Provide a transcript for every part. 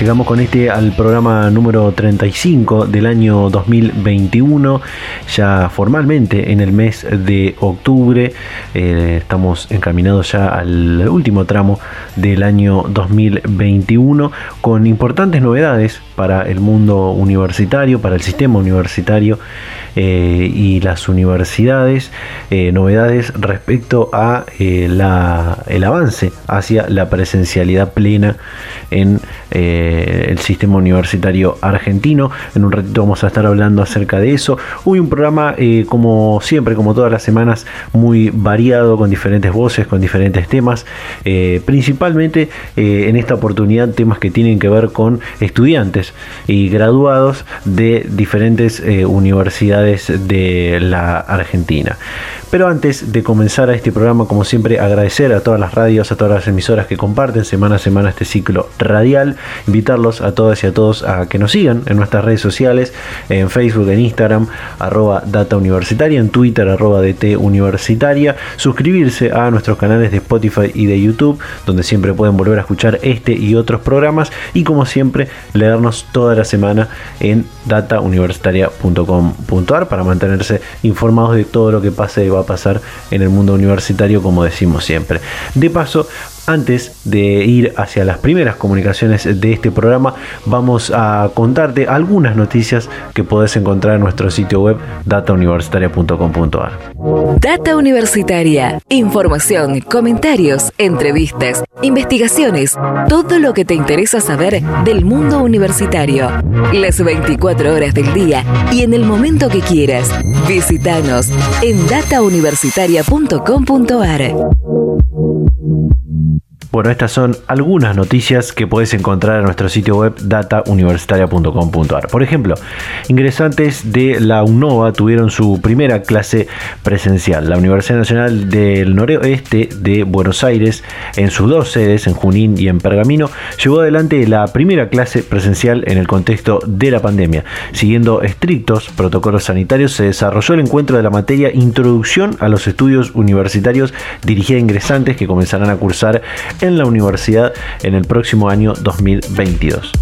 Llegamos con este al programa número 35 del año 2021, ya formalmente en el mes de octubre. Eh, estamos encaminados ya al último tramo del año 2021 con importantes novedades para el mundo universitario, para el sistema universitario eh, y las universidades, eh, novedades respecto a el avance hacia la presencialidad plena en el sistema universitario argentino. En un ratito vamos a estar hablando acerca de eso. Hoy un programa, eh, como siempre, como todas las semanas, muy variado, con diferentes voces, con diferentes temas. Eh, principalmente eh, en esta oportunidad temas que tienen que ver con estudiantes y graduados de diferentes universidades de la Argentina. Pero antes de comenzar a este programa, como siempre, agradecer a todas las radios, a todas las emisoras que comparten semana a semana este ciclo radial. Invitarlos a todas y a todos a que nos sigan en nuestras redes sociales, en Facebook, en Instagram, arroba Data Universitaria, en Twitter, arroba DT Universitaria. Suscribirse a nuestros canales de Spotify y de YouTube, donde siempre pueden volver a escuchar este y otros programas. Y como siempre, leernos toda la semana en datauniversitaria.com.ar para mantenerse informados de todo lo que pase y va a pasar en el mundo universitario, como decimos siempre. De paso, antes de ir hacia las primeras comunicaciones de este programa, vamos a contarte algunas noticias que podés encontrar en nuestro sitio web datauniversitaria.com.ar. Data Universitaria, información, comentarios, entrevistas, investigaciones, todo lo que te interesa saber del mundo universitario. Las 24 horas del día y en el momento que quieras. Visítanos en datauniversitaria.com.ar. Bueno, estas son algunas noticias que puedes encontrar en nuestro sitio web datauniversitaria.com.ar. Por ejemplo, ingresantes de la UNOVA tuvieron su primera clase presencial. La Universidad Nacional del Noroeste de Buenos Aires, en sus dos sedes, en Junín y en Pergamino, llevó adelante la primera clase presencial en el contexto de la pandemia. Siguiendo estrictos protocolos sanitarios, se desarrolló el encuentro de la materia Introducción a los Estudios Universitarios dirigida a ingresantes que comenzarán a cursar en la universidad en el próximo año 2022.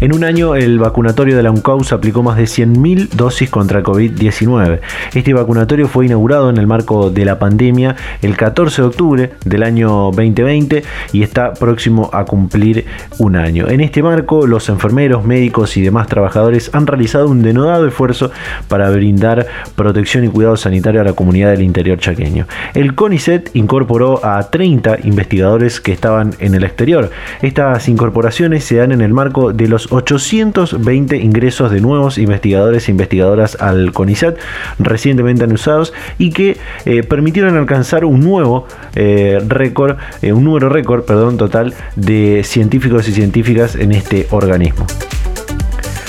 En un año, el vacunatorio de la UNCAUS aplicó más de 100.000 dosis contra COVID-19. Este vacunatorio fue inaugurado en el marco de la pandemia el 14 de octubre del año 2020 y está próximo a cumplir un año. En este marco, los enfermeros, médicos y demás trabajadores han realizado un denodado esfuerzo para brindar protección y cuidado sanitario a la comunidad del interior chaqueño. El CONICET incorporó a 30 investigadores que estaban en el exterior. Estas incorporaciones se dan en el marco de los 820 ingresos de nuevos investigadores e investigadoras al CONICET recientemente anunciados y que eh, permitieron alcanzar un nuevo eh, récord, eh, un número récord, perdón, total de científicos y científicas en este organismo.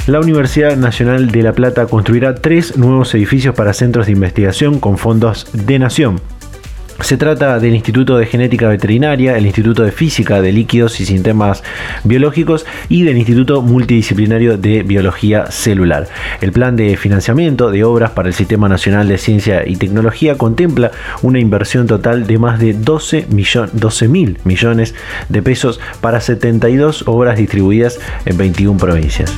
La Universidad Nacional de La Plata construirá tres nuevos edificios para centros de investigación con fondos de nación. Se trata del Instituto de Genética Veterinaria, el Instituto de Física de Líquidos y Sistemas Biológicos y del Instituto Multidisciplinario de Biología Celular. El plan de financiamiento de obras para el Sistema Nacional de Ciencia y Tecnología contempla una inversión total de más de 12 mil millones de pesos para 72 obras distribuidas en 21 provincias.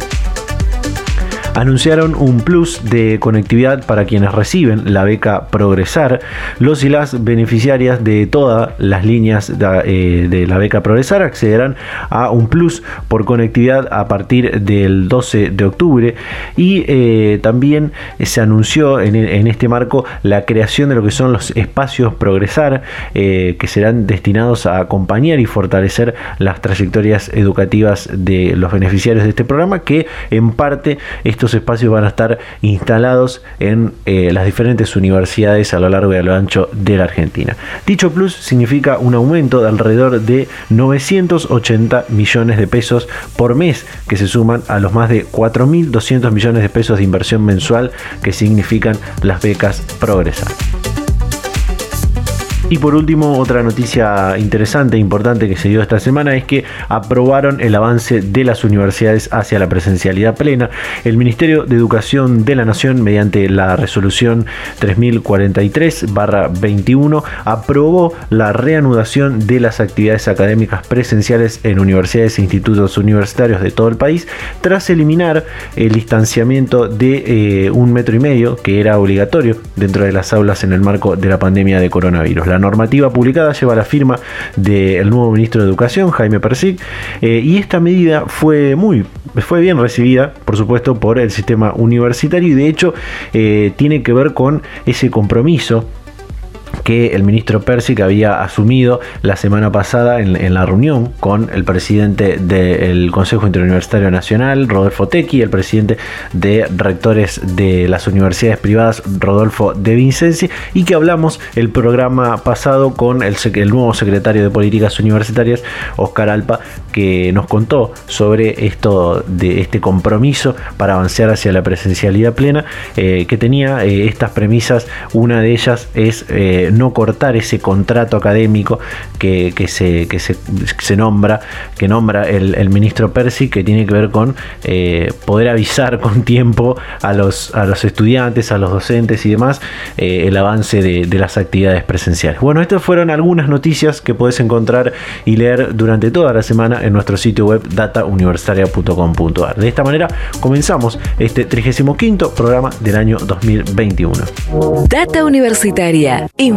Anunciaron un plus de conectividad para quienes reciben la beca Progresar. Los y las beneficiarias de todas las líneas de, eh, de la beca Progresar accederán a un plus por conectividad a partir del 12 de octubre y eh, también se anunció en, este marco la creación de lo que son los espacios Progresar eh, que serán destinados a acompañar y fortalecer las trayectorias educativas de los beneficiarios de este programa que en parte estos espacios van a estar instalados en eh, las diferentes universidades a lo largo y a lo ancho de la Argentina. Dicho plus significa un aumento de alrededor de 980 millones de pesos por mes que se suman a los más de 4.200 millones de pesos de inversión mensual que significan las becas Progresar. Y por último, otra noticia interesante e importante que se dio esta semana es que aprobaron el avance de las universidades hacia la presencialidad plena. El Ministerio de Educación de la Nación, mediante la resolución 3043-21, aprobó la reanudación de las actividades académicas presenciales en universidades e institutos universitarios de todo el país, tras eliminar el distanciamiento de eh, un metro y medio que era obligatorio dentro de las aulas en el marco de la pandemia de coronavirus. La normativa publicada lleva la firma del nuevo ministro de Educación, Jaime Persic, eh, y esta medida fue muy fue bien recibida, por supuesto, por el sistema universitario y de hecho eh, tiene que ver con ese compromiso que el ministro Persic había asumido la semana pasada en, la reunión con el presidente del Consejo Interuniversitario Nacional, Rodolfo Tequi, el presidente de rectores de las universidades privadas, Rodolfo De Vincenzi, y que hablamos el programa pasado con el, el nuevo secretario de Políticas Universitarias, Oscar Alpa, que nos contó sobre esto de este compromiso para avanzar hacia la presencialidad plena, eh, que tenía eh, estas premisas. Una de ellas es eh, no cortar ese contrato académico que, se, se, nombra, que nombra el, ministro Percy, que tiene que ver con eh, poder avisar con tiempo a los, a los estudiantes, a los docentes y demás, eh, el avance de, las actividades presenciales. Bueno, estas fueron algunas noticias que puedes encontrar y leer durante toda la semana en nuestro sitio web datauniversitaria.com.ar. De esta manera comenzamos este 35 programa del año 2021. Data Universitaria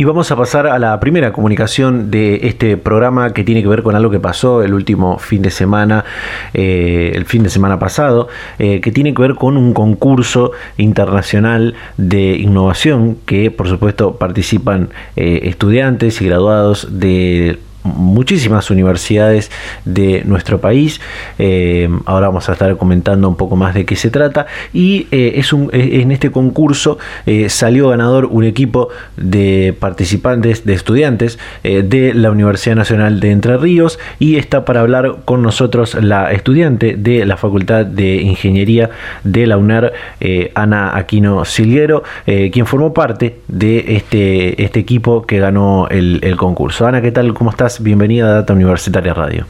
Y vamos a pasar a la primera comunicación de este programa que tiene que ver con algo que pasó el último fin de semana, eh, el fin de semana pasado, eh, que tiene que ver con un concurso internacional de innovación que por supuesto participan eh, estudiantes y graduados de muchísimas universidades de nuestro país. Eh, ahora vamos a estar comentando un poco más de qué se trata. Y eh, es un, eh, en este concurso salió ganador un equipo de participantes, de estudiantes de la Universidad Nacional de Entre Ríos. Y está para hablar con nosotros la estudiante de la Facultad de Ingeniería de la UNER, Ana Aquino Silguero, quien formó parte de este, este equipo que ganó el concurso. Ana, ¿qué tal? ¿Cómo estás? Bienvenida a Data Universitaria Radio.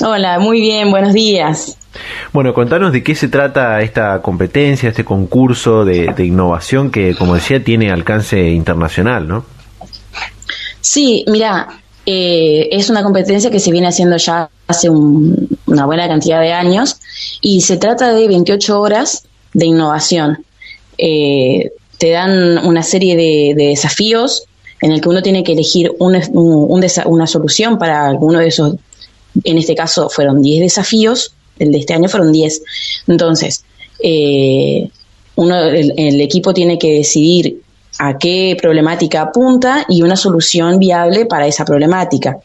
Hola, muy bien, buenos días. Bueno, contanos de qué se trata esta competencia, este concurso de, innovación que, como decía, tiene alcance internacional, ¿no? Sí, mira, eh, es una competencia que se viene haciendo ya hace una buena cantidad de años y se trata de 28 horas de innovación. Eh, te dan una serie de desafíos en el que uno tiene que elegir una solución para alguno de esos, en este caso fueron 10 desafíos, el de este año fueron 10. Entonces, eh, uno, el, equipo tiene que decidir a qué problemática apunta y una solución viable para esa problemática.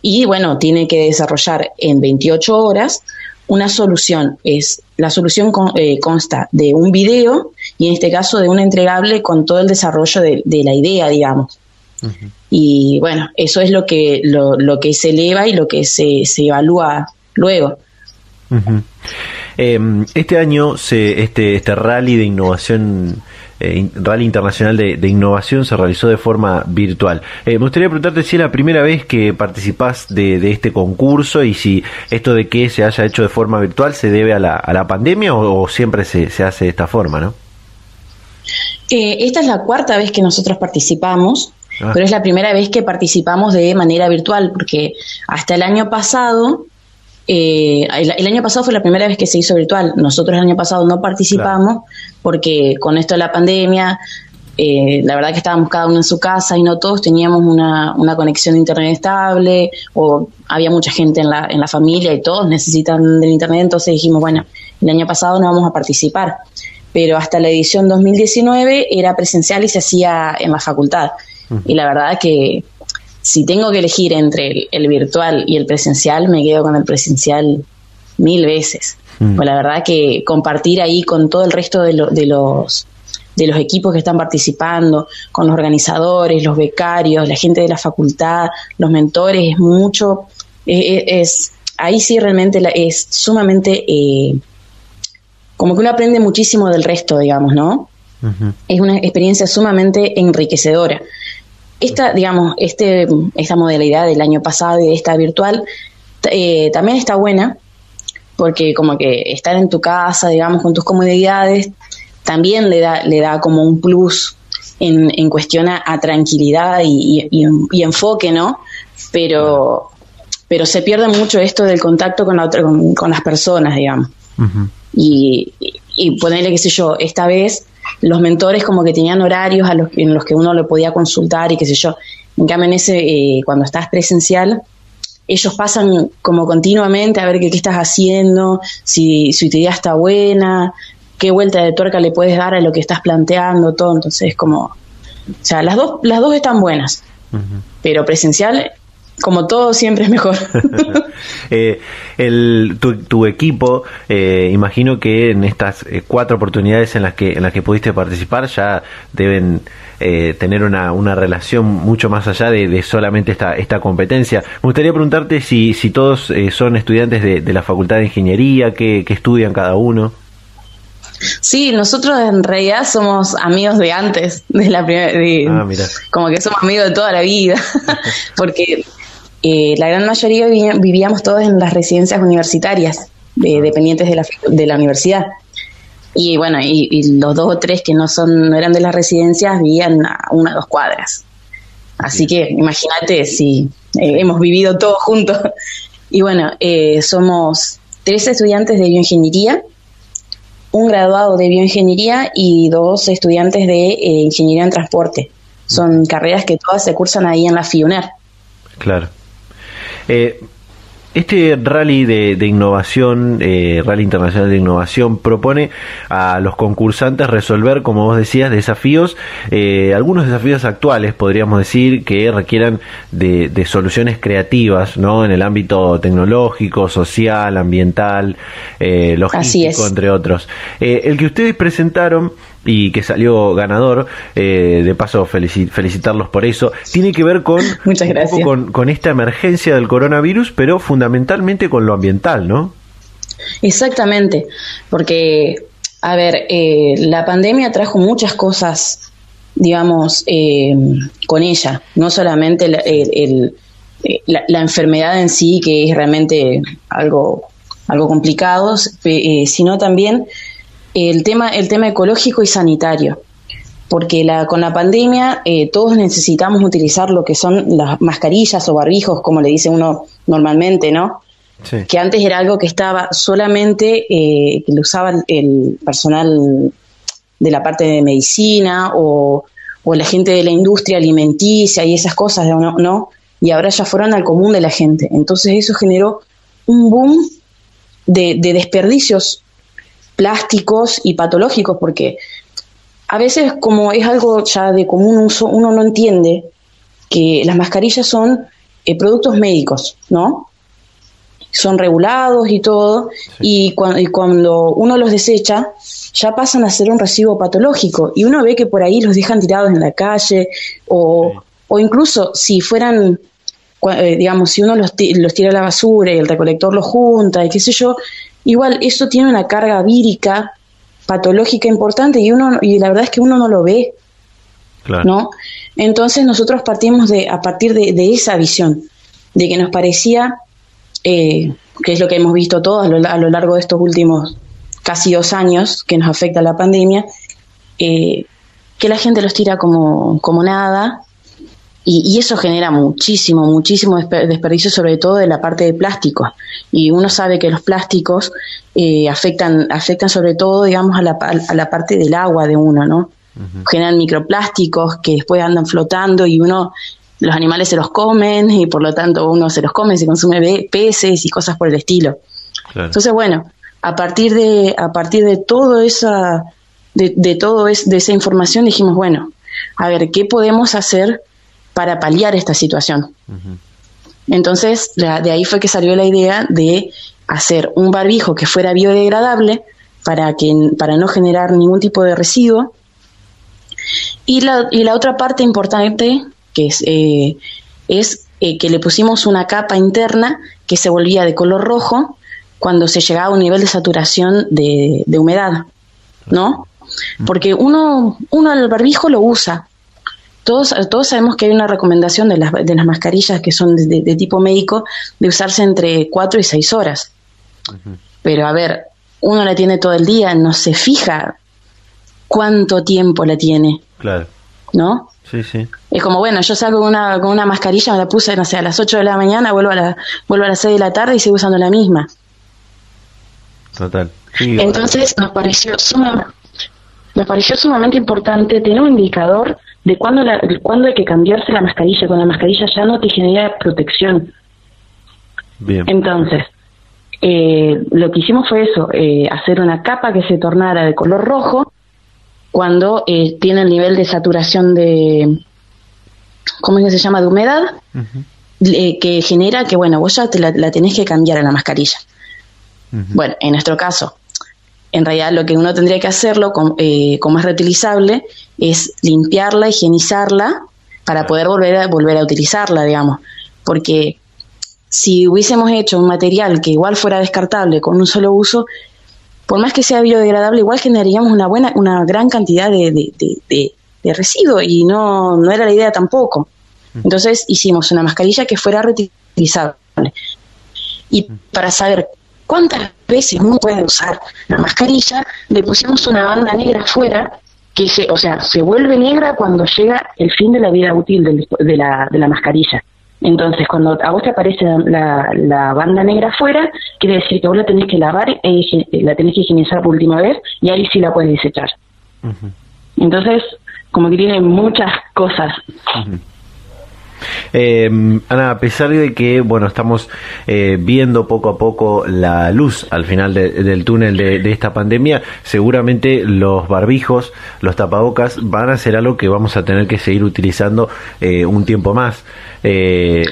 Y bueno, tiene que desarrollar en 28 horas una solución. Es, la solución eh, consta de un video y en este caso de un entregable con todo el desarrollo de la idea, digamos. Y bueno, eso es lo que, lo, que se eleva y lo que se, se evalúa luego. Em, este año, se, este, este rally de innovación eh, Rally Internacional de, Innovación se realizó de forma virtual. Eh, me gustaría preguntarte si es la primera vez que participás de, este concurso y si esto de que se haya hecho de forma virtual se debe a la, a la pandemia o, siempre se, se, hace de esta forma, ¿no? esta es la cuarta vez que nosotros participamos. Ah. Pero es la primera vez que participamos de manera virtual, porque hasta el año pasado eh, el, año pasado fue la primera vez que se hizo virtual. Nosotros el año pasado no participamos porque con esto de la pandemia, eh, la verdad que estábamos cada uno en su casa y no todos teníamos una, una conexión de internet estable o había mucha gente en la, en la familia y todos necesitan del internet, entonces dijimos, bueno, el año pasado no vamos a participar. Pero hasta la edición 2019 era presencial y se hacía en la facultad. Y la verdad que si tengo que elegir entre el, virtual y el presencial, me quedo con el presencial mil veces. Mm. Pues la verdad que compartir ahí con todo el resto de, de los de los equipos que están participando, con los organizadores, los becarios, la gente de la facultad, los mentores, es mucho, es, ahí sí realmente es sumamente, eh, como que uno aprende muchísimo del resto, digamos, ¿no? Es una experiencia sumamente enriquecedora. Esta, digamos, este, esta modalidad del año pasado y de esta virtual eh, también está buena, porque como que estar en tu casa, digamos, con tus comodidades, también le da, le da como un plus en, en cuestión a, tranquilidad y, y, enfoque, ¿no? Pero, pero se pierde mucho esto del contacto con, la con, las personas, digamos. y, y ponerle, qué sé yo, esta vez los mentores como que tenían horarios a los, en los que uno lo podía consultar y qué sé yo. En cambio, en ese, eh, cuando estás presencial, ellos pasan como continuamente a ver qué, qué estás haciendo, si, si tu idea está buena, qué vuelta de tuerca le puedes dar a lo que estás planteando, todo. Entonces, como, o sea, las dos, las dos están buenas, pero presencial como todo siempre es mejor. eh, el, tu, equipo, eh, imagino que en estas eh, cuatro oportunidades en las que en las que pudiste participar ya deben eh, tener una, una relación mucho más allá de, solamente esta, esta competencia. Me gustaría preguntarte si, si todos son estudiantes de, la Facultad de Ingeniería, qué, estudian cada uno. Sí, nosotros en realidad somos amigos de antes, de la primera, ah, como que somos amigos de toda la vida, porque eh, la gran mayoría vivíamos todos en las residencias universitarias, dependientes de la, de la universidad. Y bueno, y, los dos o tres que no son no eran de las residencias vivían a una o dos cuadras. Así que imagínate si eh, hemos vivido todos juntos. Y bueno, eh, somos tres estudiantes de bioingeniería, un graduado de bioingeniería y dos estudiantes de ingeniería en transporte. Son carreras que todas se cursan ahí en la FIUNER. Claro. Eh, este rally de, innovación, eh, Rally Internacional de Innovación, propone a los concursantes resolver, como vos decías, desafíos, eh, algunos desafíos actuales, podríamos decir, que requieran de, soluciones creativas, ¿no? En el ámbito tecnológico, social, ambiental, logístico, entre otros. el que ustedes presentaron y que salió ganador. Eh, de paso, felicitarlos por eso. Tiene que ver con, Muchas gracias. con, esta emergencia del coronavirus, pero fundamentalmente con lo ambiental, ¿no? Exactamente, porque, a ver, eh, la pandemia trajo muchas cosas, digamos, eh, con ella, no solamente la, enfermedad en sí, que es realmente algo, algo complicado, sino también el tema, el tema ecológico y sanitario, porque la, con la pandemia eh, todos necesitamos utilizar lo que son las mascarillas o barbijos, como le dice uno normalmente, ¿no? Que antes era algo que estaba solamente, eh, que lo usaba el personal de la parte de medicina o, o la gente de la industria alimenticia y esas cosas, ¿no? ¿no? Y ahora ya fueron al común de la gente. Entonces eso generó un boom de, de desperdicios plásticos y patológicos, porque a veces como es algo ya de común uso, uno no entiende que las mascarillas son eh, productos médicos, ¿no? Son regulados y todo, y, cuando uno los desecha, ya pasan a ser un recibo patológico, y uno ve que por ahí los dejan tirados en la calle, o, o incluso si fueran eh, digamos, si uno los, los, tira a la basura y el recolector los junta y qué sé yo, igual eso tiene una carga vírica patológica importante y uno y la verdad es que uno no lo ve, ¿no? Entonces nosotros partimos de a partir de, esa visión, de que nos parecía eh, que es lo que hemos visto todos a lo, largo de estos últimos casi dos años que nos afecta la pandemia, eh, que la gente los tira como, como nada y, eso genera muchísimo, muchísimo desperdicio, sobre todo de la parte de plásticos. Y uno sabe que los plásticos eh, afectan, afectan sobre todo, digamos, a la, a la parte del agua de uno, ¿no? Generan microplásticos que después andan flotando y uno, los animales se los comen y por lo tanto uno se los come, se consume peces y cosas por el estilo. Entonces, bueno, a partir de, a partir de todo esa, de, de todo es, de esa información dijimos, bueno, a ver, ¿qué podemos hacer para paliar esta situación. Entonces, de ahí fue que salió la idea de hacer un barbijo que fuera biodegradable para, que, para no generar ningún tipo de residuo. Y la, y la otra parte importante, que es, eh, es eh, que le pusimos una capa interna que se volvía de color rojo cuando se llegaba a un nivel de saturación de, de humedad, ¿no? Porque uno, uno el barbijo lo usa, todos, todos sabemos que hay una recomendación de las, de las mascarillas que son de, tipo médico de usarse entre 4 y 6 horas. Pero a ver, uno la tiene todo el día, no se fija cuánto tiempo la tiene. Claro. ¿No? Sí, sí. Es como, bueno, yo salgo con una, con una mascarilla, me la puse, no sé, a las 8 de la mañana, vuelvo a, la, vuelvo a las 6 de la tarde y sigo usando la misma. Total. Entonces nos pareció, nos pareció sumamente importante tener un indicador de cuándo, la, hay que cambiarse la mascarilla. Con la mascarilla ya no te genera protección. Bien. Entonces, eh, lo que hicimos fue eso, eh, hacer una capa que se tornara de color rojo cuando eh, tiene el nivel de saturación de, ¿cómo es que se llama?, de humedad, que genera que, bueno, vos ya te la, tenés que cambiar a la mascarilla. Bueno, en nuestro caso, en realidad lo que uno tendría que hacerlo, eh, como es reutilizable, es limpiarla, higienizarla para poder volver a, volver a utilizarla, digamos. Porque si hubiésemos hecho un material que igual fuera descartable con un solo uso, por más que sea biodegradable, igual generaríamos una buena, una gran cantidad de, de, de, residuos y no, no era la idea tampoco. Entonces hicimos una mascarilla que fuera reutilizable. Y para saber cuántas veces uno puede usar la mascarilla, le pusimos una banda negra afuera que se, o sea, se vuelve negra cuando llega el fin de la vida útil de, la, de la mascarilla. Entonces, cuando a vos te aparece la, la, banda negra afuera, quiere decir que vos la tenés que lavar, eh, la tenés que higienizar por última vez y ahí sí la puedes desechar. Entonces, como que tiene muchas cosas. Eh, Ana, a pesar de que, bueno, estamos eh, viendo poco a poco la luz al final del túnel de, esta pandemia, seguramente los barbijos, los tapabocas van a ser algo que vamos a tener que seguir utilizando eh, un tiempo más. Eh,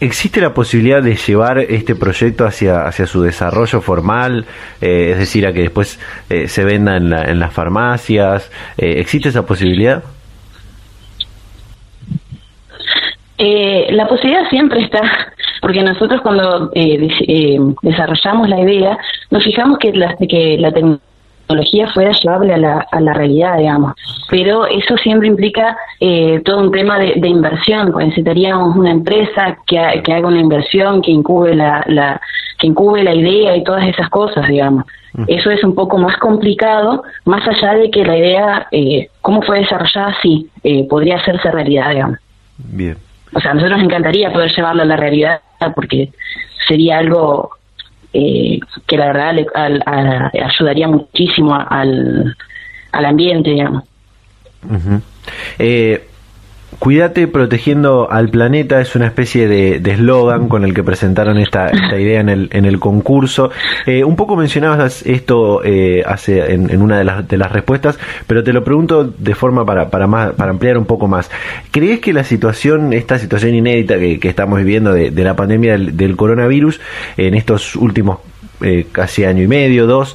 ¿Existe la posibilidad de llevar este proyecto hacia, hacia su desarrollo formal? es decir, a que después se venda en, en las farmacias. ¿Existe esa posibilidad? Eh, la posibilidad siempre está, porque nosotros cuando eh, eh, desarrollamos la idea, nos fijamos que la, que la tecnología fuera llevable a la, a la realidad, digamos. Pero eso siempre implica todo un tema de, inversión, pues necesitaríamos una empresa que, que haga una inversión, que incube la, la, que incube la idea y todas esas cosas, digamos. Eso es un poco más complicado, más allá de que la idea, eh, cómo fue desarrollada, sí, podría hacerse realidad, digamos. Bien o sea, a nosotros nos encantaría poder llevarlo a la realidad porque sería algo eh, que la verdad le, ayudaría muchísimo al, al ambiente, digamos. eh, Cuídate protegiendo al planeta es una especie de eslogan con el que presentaron esta, esta, idea en el, en el concurso. Eh, un poco mencionabas esto eh, hace en, en, una de las, de las respuestas, pero te lo pregunto de forma para, para, más, para ampliar un poco más. ¿Crees que la situación, esta situación inédita que, que estamos viviendo de, de la pandemia del, del, coronavirus en estos últimos eh, casi año y medio, dos,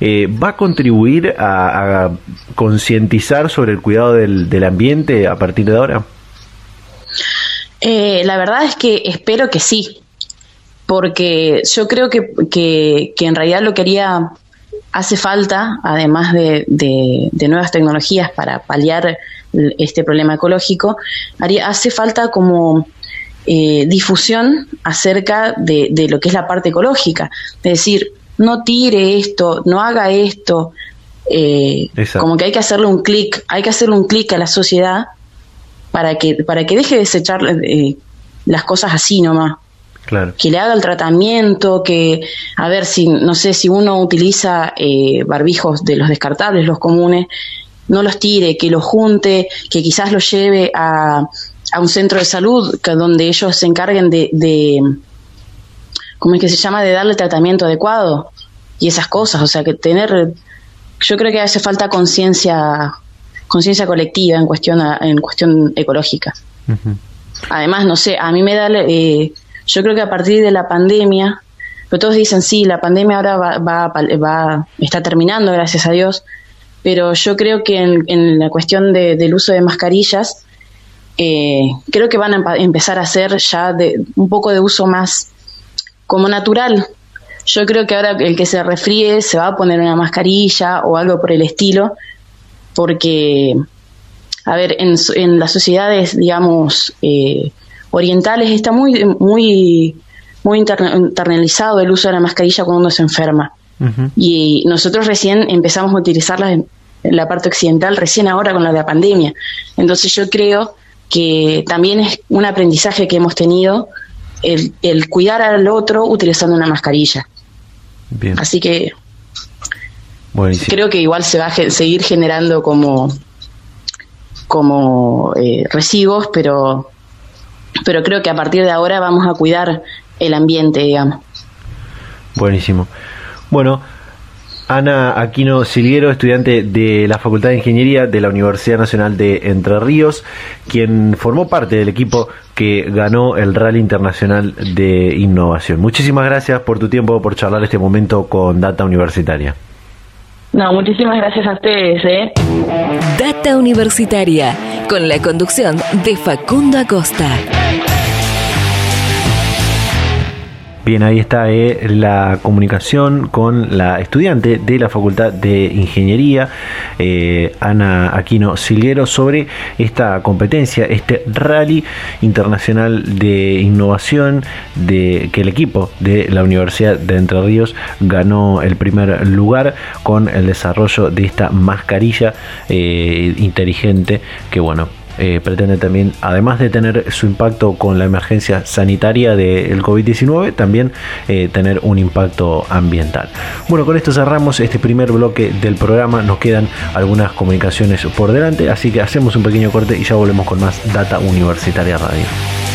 eh, ¿va a contribuir a, concientizar sobre el cuidado del, del, ambiente a partir de ahora? Eh, la verdad es que espero que sí, porque yo creo que, que, en realidad lo quería hace falta, además de, de, nuevas tecnologías para paliar este problema ecológico, hace falta como eh, difusión acerca de, de, lo que es la parte ecológica. Es decir, no tire esto, no haga esto. Eh, como que hay que hacerle un clic, hay que hacerle un clic a la sociedad para que, para que deje de desechar eh, las cosas así nomás. Que le haga el tratamiento, que, a ver, si, no sé, si uno utiliza eh, barbijos de los descartables, los comunes, no los tire, que los junte, que quizás los lleve a, a un centro de salud que, donde ellos se encarguen de, de, ¿cómo es que se llama?, de darle tratamiento adecuado y esas cosas. O sea, que tener, yo creo que hace falta conciencia conciencia colectiva en cuestión en cuestión ecológica. Además, no sé, a mí me da eh, yo creo que a partir de la pandemia, pero todos dicen, sí, la pandemia ahora va, va, va está terminando, gracias a Dios, pero yo creo que en, la cuestión del uso de mascarillas, eh, creo que van a empezar a hacer ya de, un poco de uso más como natural. Yo creo que ahora el que se refríe se va a poner una mascarilla o algo por el estilo, porque, a ver, en, en las sociedades, digamos, eh, orientales está muy, muy, muy internalizado el uso de la mascarilla cuando uno se enferma. Y nosotros recién empezamos a utilizarla en, la parte occidental, recién ahora con la de la pandemia. Entonces yo creo que también es un aprendizaje que hemos tenido el, el cuidar al otro utilizando una mascarilla. Así que creo que igual se va a seguir generando como, como eh, residuos, pero pero creo que a partir de ahora vamos a cuidar el ambiente, digamos. Buenísimo. Bueno, Ana Aquino Silguero, estudiante de la Facultad de Ingeniería de la Universidad Nacional de Entre Ríos, quien formó parte del equipo que ganó el Rally Internacional de Innovación. Muchísimas gracias por tu tiempo, por charlar este momento con Data Universitaria. No, muchísimas gracias a ustedes. ¿eh? Data Universitaria, con la conducción de Facundo Acosta. Bien, ahí está eh, la comunicación con la estudiante de la Facultad de Ingeniería, eh, Ana Aquino Silguero, sobre esta competencia, este rally internacional de innovación de que el equipo de la Universidad de Entre Ríos ganó el primer lugar con el desarrollo de esta mascarilla eh, inteligente que bueno eh, pretende también, además de tener su impacto con la emergencia sanitaria del COVID-19, también eh, tener un impacto ambiental. Bueno, con esto cerramos este primer bloque del programa. Nos quedan algunas comunicaciones por delante, así que hacemos un pequeño corte y ya volvemos con más Data Universitaria Radio.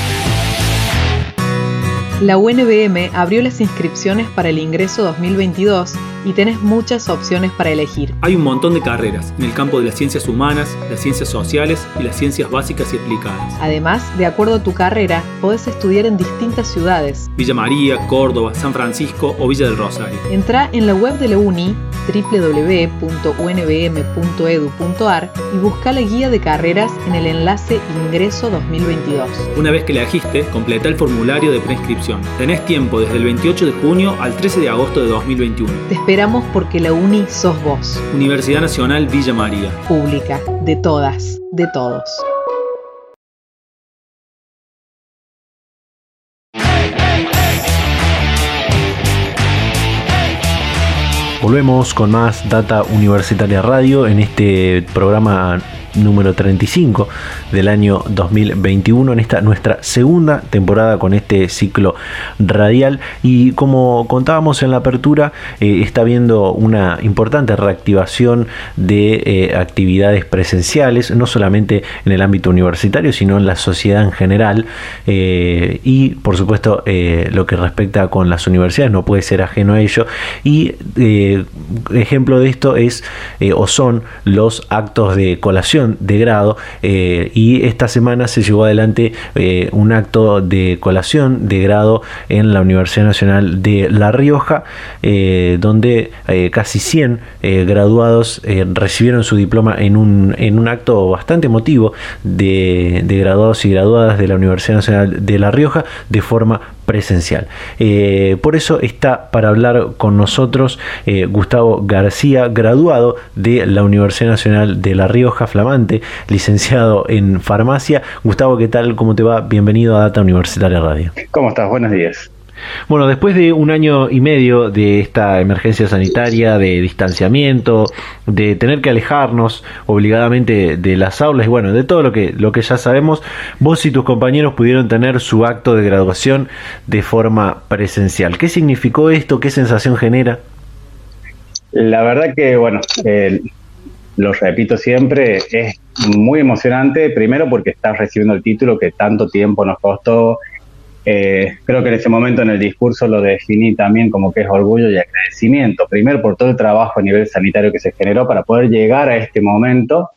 La UNBM abrió las inscripciones para el ingreso 2022 y tenés muchas opciones para elegir. Hay un montón de carreras en el campo de las ciencias humanas, las ciencias sociales y las ciencias básicas y aplicadas. Además, de acuerdo a tu carrera, podés estudiar en distintas ciudades. Villa María, Córdoba, San Francisco o Villa del Rosario. Entra en la web de la UNI www.unbm.edu.ar y busca la guía de carreras en el enlace Ingreso 2022. Una vez que la elegiste, completa el formulario de preinscripción. Tenés tiempo desde el 28 de junio al 13 de agosto de 2021 esperamos porque la UNI sos vos. Universidad Nacional Villa María. Pública, de todas, de todos. Volvemos con más Data Universitaria Radio en este programa número 35 del año 2021 en esta nuestra segunda temporada con este ciclo radial. Y como contábamos en la apertura eh, está habiendo una importante reactivación de eh, actividades presenciales no solamente en el ámbito universitario sino en la sociedad en general. Eh, y por supuesto lo que respecta con las universidades no puede ser ajeno a ello. Y ejemplo de esto es o son los actos de colación de grado eh, y esta semana se llevó adelante eh, un acto de colación de grado en la Universidad Nacional de La Rioja eh, donde casi 100 graduados recibieron su diploma en un, en un acto bastante emotivo de, de graduados y graduadas de la Universidad Nacional de La Rioja de forma presencial. Eh, por eso está para hablar con nosotros eh, Gustavo García, graduado de la Universidad Nacional de La Rioja, Flamante, licenciado en farmacia. Gustavo, ¿qué tal? ¿Cómo te va? Bienvenido a Data Universitaria Radio. ¿Cómo estás? Buenos días. Bueno, después de un año y medio de esta emergencia sanitaria, de distanciamiento, de tener que alejarnos obligadamente de las aulas y bueno, de todo lo que, lo que ya sabemos, vos y tus compañeros pudieron tener su acto de graduación de forma presencial. ¿Qué significó esto? ¿Qué sensación genera? La verdad que, bueno, lo repito siempre, es muy emocionante, primero porque estás recibiendo el título que tanto tiempo nos costó eh, creo que en ese momento en el discurso lo definí también como que es orgullo y agradecimiento. Primero por todo el trabajo a nivel sanitario que se generó para poder llegar a este momento,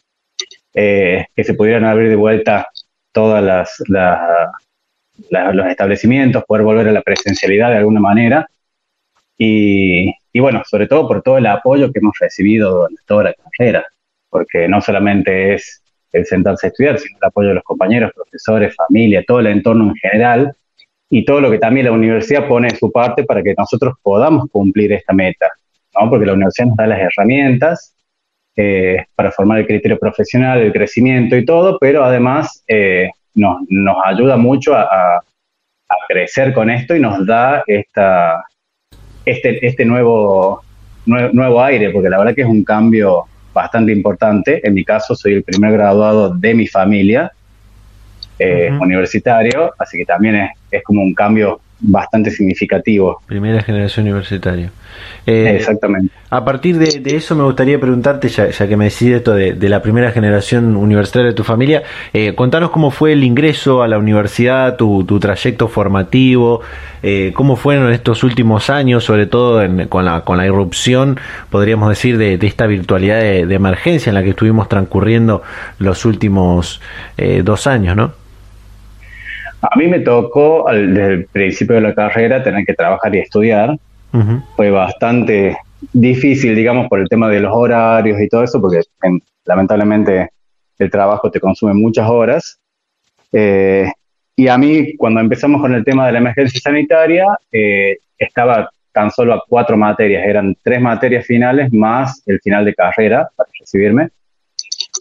eh, que se pudieran abrir de vuelta todos las, los establecimientos, poder volver a la presencialidad de alguna manera. Y, y, bueno, sobre todo por todo el apoyo que hemos recibido durante toda la carrera, porque no solamente es el sentarse a estudiar, sino el apoyo de los compañeros, profesores, familia, todo el entorno en general, y todo lo que también la universidad pone de su parte para que nosotros podamos cumplir esta meta, ¿no? porque la universidad nos da las herramientas eh, para formar el criterio profesional, el crecimiento y todo, pero además eh, nos, nos, ayuda mucho a, a, crecer con esto y nos da esta, este, este nuevo, nuevo aire, porque la verdad que es un cambio bastante importante. En mi caso, soy el primer graduado de mi familia eh, universitario, así que también es, es, como un cambio bastante significativo. Primera generación universitaria. Eh, Exactamente. A partir de, eso me gustaría preguntarte, ya, que me decís esto de, la primera generación universitaria de tu familia, eh, contanos cómo fue el ingreso a la universidad, tu, trayecto formativo, eh, cómo fueron estos últimos años, sobre todo con, la, con la irrupción, podríamos decir, de, esta virtualidad de, emergencia en la que estuvimos transcurriendo los últimos dos años, ¿no? A mí me tocó desde el principio de la carrera tener que trabajar y estudiar. Fue bastante difícil, digamos, por el tema de los horarios y todo eso, porque lamentablemente el trabajo te consume muchas horas. Eh, y a mí, cuando empezamos con el tema de la emergencia sanitaria, eh, estaba tan solo a cuatro materias, eran tres materias finales más el final de carrera para recibirme.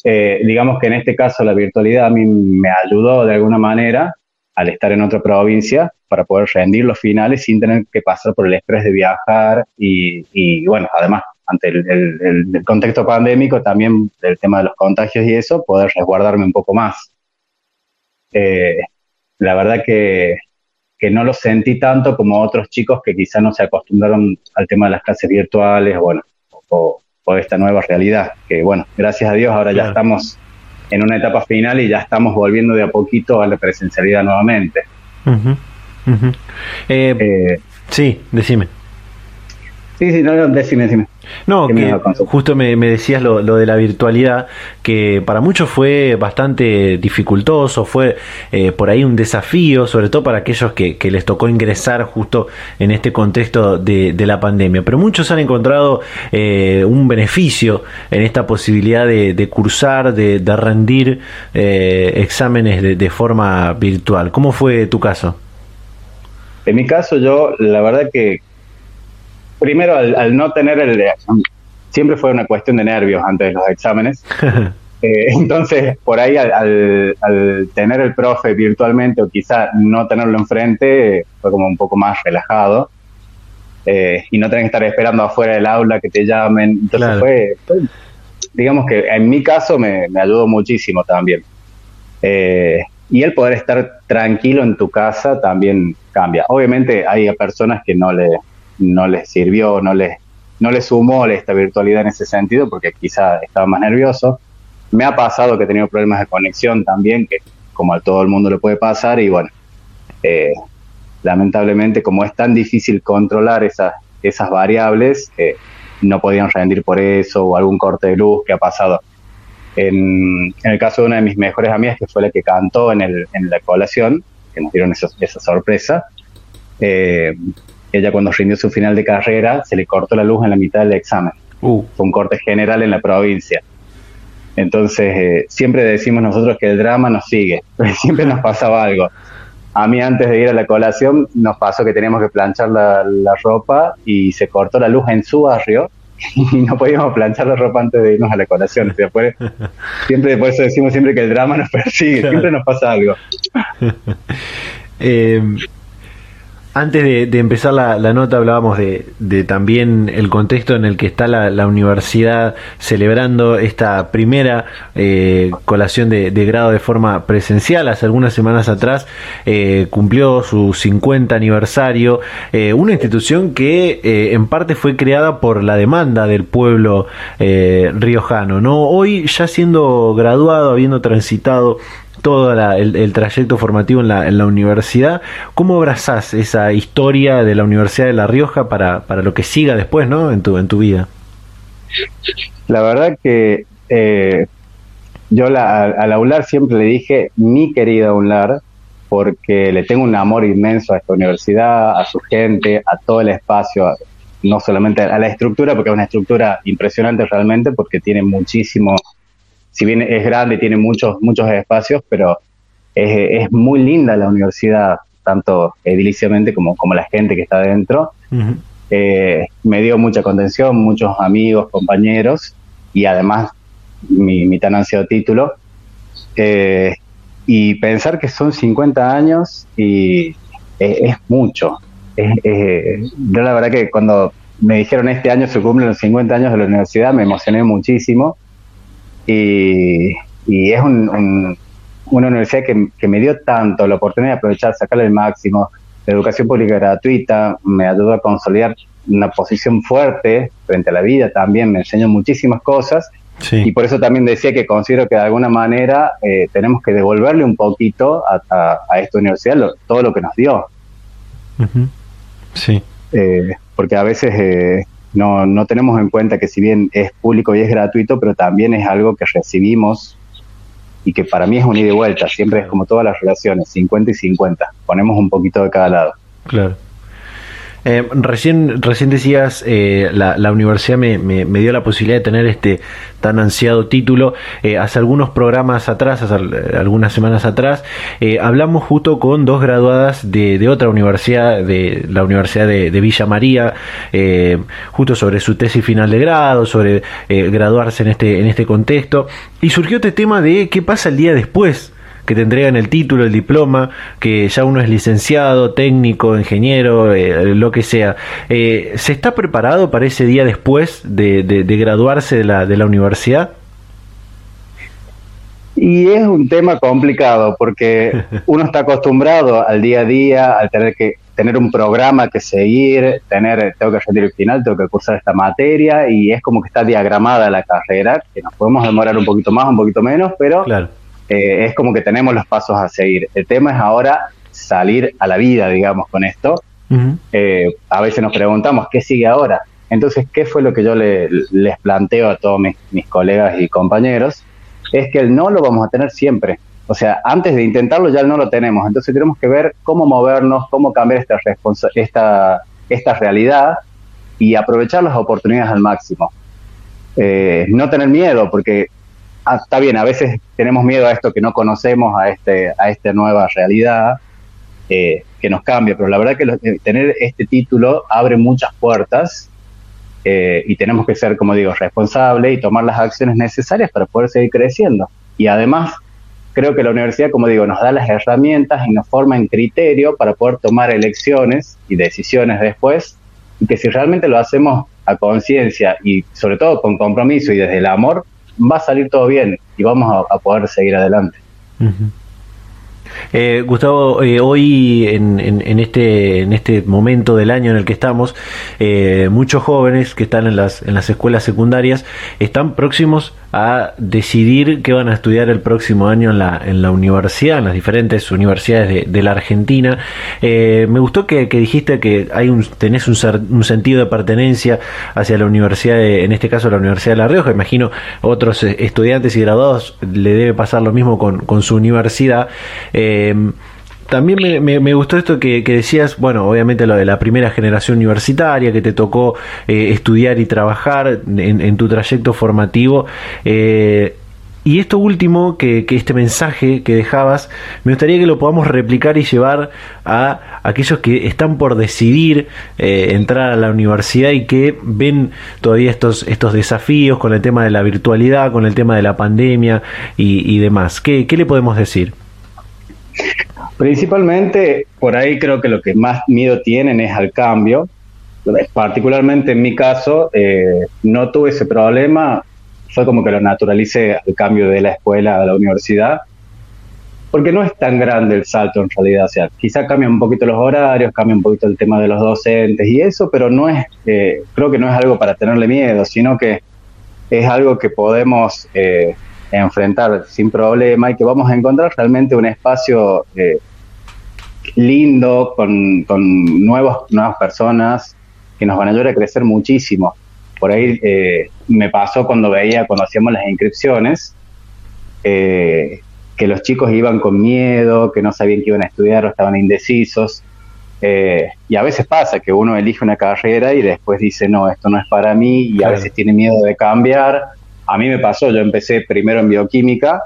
Eh, digamos que en este caso la virtualidad a mí me ayudó de alguna manera al estar en otra provincia para poder rendir los finales sin tener que pasar por el estrés de viajar y, bueno, además, ante el, contexto pandémico, también el tema de los contagios y eso, poder resguardarme un poco más. Eh, la verdad que, no lo sentí tanto como otros chicos que quizá no se acostumbraron al tema de las clases virtuales, bueno, o, esta nueva realidad, que bueno, gracias a Dios ahora ya estamos en una etapa final y ya estamos volviendo de a poquito a la presencialidad nuevamente. Eh, eh, sí, decime. Sí, sí, no, decime, decime. No, que justo me, decías lo, de la virtualidad, que para muchos fue bastante dificultoso, fue eh, por ahí un desafío, sobre todo para aquellos que, les tocó ingresar justo en este contexto de, la pandemia. Pero muchos han encontrado eh, un beneficio en esta posibilidad de, cursar, de, rendir eh, exámenes de, forma virtual. ¿Cómo fue tu caso? En mi caso, yo la verdad que primero al, no tener el... Siempre fue una cuestión de nervios antes de los exámenes. Eh, entonces, por ahí al, tener el profe virtualmente o quizá no tenerlo enfrente, fue como un poco más relajado. Eh, y no tener que estar esperando afuera del aula que te llamen. Entonces fue, digamos que en mi caso me, ayudó muchísimo también. Eh, y el poder estar tranquilo en tu casa también cambia. Obviamente hay personas que no le, no les sirvió, no les, no les sumó esta virtualidad en ese sentido porque quizá estaba más nervioso. Me ha pasado que he tenido problemas de conexión también, que como a todo el mundo le puede pasar y bueno, eh, lamentablemente como es tan difícil controlar esas, esas variables, eh, no podían rendir por eso o algún corte de luz que ha pasado. En, el caso de una de mis mejores amigas, que fue la que cantó en, el, en la colación, que nos dieron esa, esa sorpresa, eh, ella cuando rindió su final de carrera se le cortó la luz en la mitad del examen. Uh. Fue un corte general en la provincia. Entonces, eh, siempre decimos nosotros que el drama nos sigue, siempre nos pasaba algo. a mí antes de ir a la colación nos pasó que teníamos que planchar la, ropa y se cortó la luz en su barrio y no podíamos planchar la ropa antes de irnos a la colación. Después, siempre por eso decimos siempre que el drama nos persigue, siempre nos pasa algo. eh, antes de, empezar la, nota hablábamos de, también el contexto en el que está la, universidad celebrando esta primera eh, colación de, grado de forma presencial. Hace algunas semanas atrás eh, cumplió su 50 aniversario, eh, una institución que en parte fue creada por la demanda del pueblo riojano. ¿no? Hoy ya siendo graduado, habiendo transitado todo el, trayecto formativo en la, en la universidad. ¿Cómo abrazás esa historia de la Universidad de La Rioja para, para lo que siga después ¿no? en, tu, en tu vida? La verdad que eh, yo la, al aular siempre le dije mi querida aular porque le tengo un amor inmenso a esta universidad, a su gente, a todo el espacio, no solamente a la estructura, porque es una estructura impresionante realmente, porque tiene muchísimo si bien es grande, tiene muchos, muchos espacios, pero es, muy linda la universidad, tanto ediliciamente como, como la gente que está dentro. Eh, me dio mucha contención, muchos amigos, compañeros, y además mi, tan ansiado título. Eh, y pensar que son 50 años y es, mucho. yo la verdad que cuando me dijeron este año se cumplen los 50 años de la universidad, me emocioné muchísimo y, es una universidad que, me dio tanto la oportunidad de aprovechar, sacarle el máximo. La educación pública gratuita me ayudó a consolidar una posición fuerte frente a la vida también, me enseñó muchísimas cosas. Y por eso también decía que considero que de alguna manera eh, tenemos que devolverle un poquito a, esta universidad todo lo que nos dio. Sí. Eh, porque a veces eh, no, no tenemos en cuenta que si bien es público y es gratuito, pero también es algo que recibimos y que para mí es un ida y vuelta, siempre es como todas las relaciones, 50 y 50, ponemos un poquito de cada lado. Claro. Eh, recién, recién decías, eh, la, la, universidad me, me, dio la posibilidad de tener este tan ansiado título. Eh, hace algunos programas atrás, hace algunas semanas atrás, hablamos justo con dos graduadas de, de, otra universidad, de la Universidad de, de Villa María, justo sobre su tesis final de grado, sobre graduarse en este, en este contexto. Y surgió este tema de qué pasa el día después que te entregan el título, el diploma, que ya uno es licenciado, técnico, ingeniero, eh, lo que sea. Eh, ¿Se está preparado para ese día después de, graduarse de la, de la universidad? Y es un tema complicado porque uno está acostumbrado al día a día, al tener que tener un programa que seguir, tener, tengo que rendir el final, tengo que cursar esta materia y es como que está diagramada la carrera, que nos podemos demorar un poquito más, un poquito menos, pero claro. Eh, es como que tenemos los pasos a seguir. El tema es ahora salir a la vida, digamos, con esto. Eh, a veces nos preguntamos, ¿qué sigue ahora? Entonces, ¿qué fue lo que yo les planteo a todos mis, colegas y compañeros? Es que el no lo vamos a tener siempre. O sea, antes de intentarlo ya no lo tenemos. Entonces tenemos que ver cómo movernos, cómo cambiar esta, esta, esta realidad y aprovechar las oportunidades al máximo. Eh, no tener miedo, porque Ah, está bien, a veces tenemos miedo a esto que no conocemos, a, este, a esta nueva realidad eh, que nos cambia, pero la verdad que eh, tener este título abre muchas puertas eh, y tenemos que ser, como digo, responsables y tomar las acciones necesarias para poder seguir creciendo. Y además, creo que la universidad, como digo, nos da las herramientas y nos forma en criterio para poder tomar elecciones y decisiones después, y que si realmente lo hacemos a conciencia y sobre todo con compromiso y desde el amor, va a salir todo bien y vamos a, poder seguir adelante. Eh, Gustavo, eh, hoy en, en, este, en este momento del año en el que estamos, eh, muchos jóvenes que están en las, en las escuelas secundarias están próximos a decidir qué van a estudiar el próximo año en la, en la universidad, en las diferentes universidades de, la Argentina. me gustó que, dijiste que hay un, tenés un, sentido de pertenencia hacia la universidad, en este caso la Universidad de La Rioja. Imagino otros estudiantes y graduados le debe pasar lo mismo con, con su universidad. Eh, también me, gustó esto que, decías, bueno, obviamente lo de la primera generación universitaria, que te tocó eh, estudiar y trabajar en, tu trayecto formativo. Eh, Y esto último, que, este mensaje que dejabas, me gustaría que lo podamos replicar y llevar a aquellos que están por decidir eh, entrar a la universidad y que ven todavía estos, estos desafíos con el tema de la virtualidad, con el tema de la pandemia y, demás. ¿Qué, le podemos decir? Principalmente, por ahí creo que lo que más miedo tienen es al cambio. Particularmente en mi caso, eh, no tuve ese problema. Fue como que lo naturalicé el cambio de la escuela a la universidad, porque no es tan grande el salto en realidad, o sea, quizá cambian un poquito los horarios, cambia un poquito el tema de los docentes y eso, pero no es, eh, creo que no es algo para tenerle miedo, sino que es algo que podemos eh, enfrentar sin problema y que vamos a encontrar realmente un espacio eh, lindo con, con nuevos, nuevas personas que nos van a ayudar a crecer muchísimo por ahí eh, me pasó cuando veía, cuando hacíamos las inscripciones, eh, que los chicos iban con miedo, que no sabían que iban a estudiar o estaban indecisos. Eh, y a veces pasa que uno elige una carrera y después dice, no, esto no es para mí, y a veces tiene miedo de cambiar. A mí me pasó, yo empecé primero en bioquímica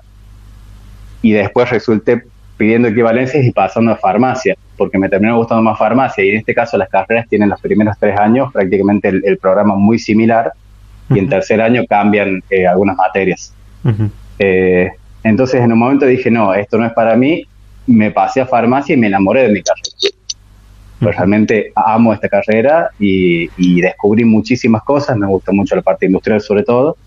y después resulté pidiendo equivalencias y pasando a farmacia porque me terminó gustando más farmacia y en este caso las carreras tienen los primeros tres años prácticamente el, programa muy similar y en tercer año cambian eh, algunas materias. Eh, entonces en un momento dije, no, esto no es para mí, me pasé a farmacia y me enamoré de mi carrera. Pues realmente amo esta carrera y, y, descubrí muchísimas cosas, me gusta mucho la parte industrial sobre todo,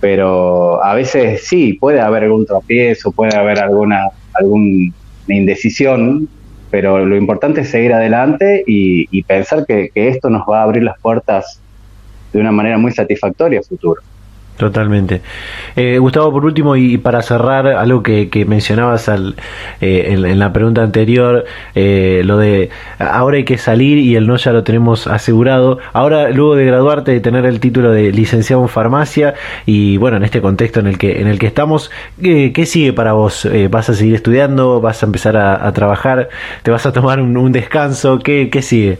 pero a veces sí, puede haber algún tropiezo, puede haber alguna, alguna indecisión pero lo importante es seguir adelante y, pensar que, que, esto nos va a abrir las puertas de una manera muy satisfactoria a futuro. Totalmente. Eh, Gustavo, por último, y para cerrar, algo que, mencionabas al, eh, en, la pregunta anterior, eh, lo de ahora hay que salir y el no ya lo tenemos asegurado. Ahora, luego de graduarte, de tener el título de licenciado en farmacia, y bueno, en este contexto en el que, en el que estamos, ¿qué, sigue para vos? ¿Vas a seguir estudiando? ¿Vas a empezar a, trabajar? ¿Te vas a tomar un, un descanso? ¿Qué, ¿Qué sigue?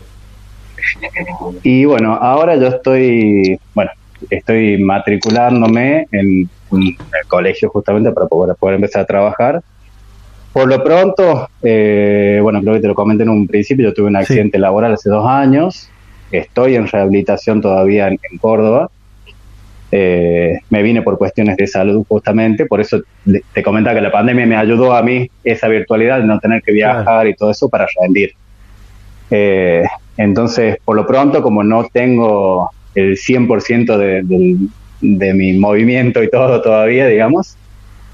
Y bueno, ahora yo estoy, bueno, estoy matriculándome en, el colegio justamente para poder, poder empezar a trabajar. Por lo pronto, eh, bueno, creo que te lo comenté en un principio, yo tuve un accidente laboral hace dos años, estoy en rehabilitación todavía en, Córdoba, eh, me vine por cuestiones de salud justamente, por eso te comentaba que la pandemia me ayudó a mí esa virtualidad de no tener que viajar y todo eso para rendir. Eh, entonces, por lo pronto, como no tengo el 100% de, de, mi movimiento y todo todavía, digamos.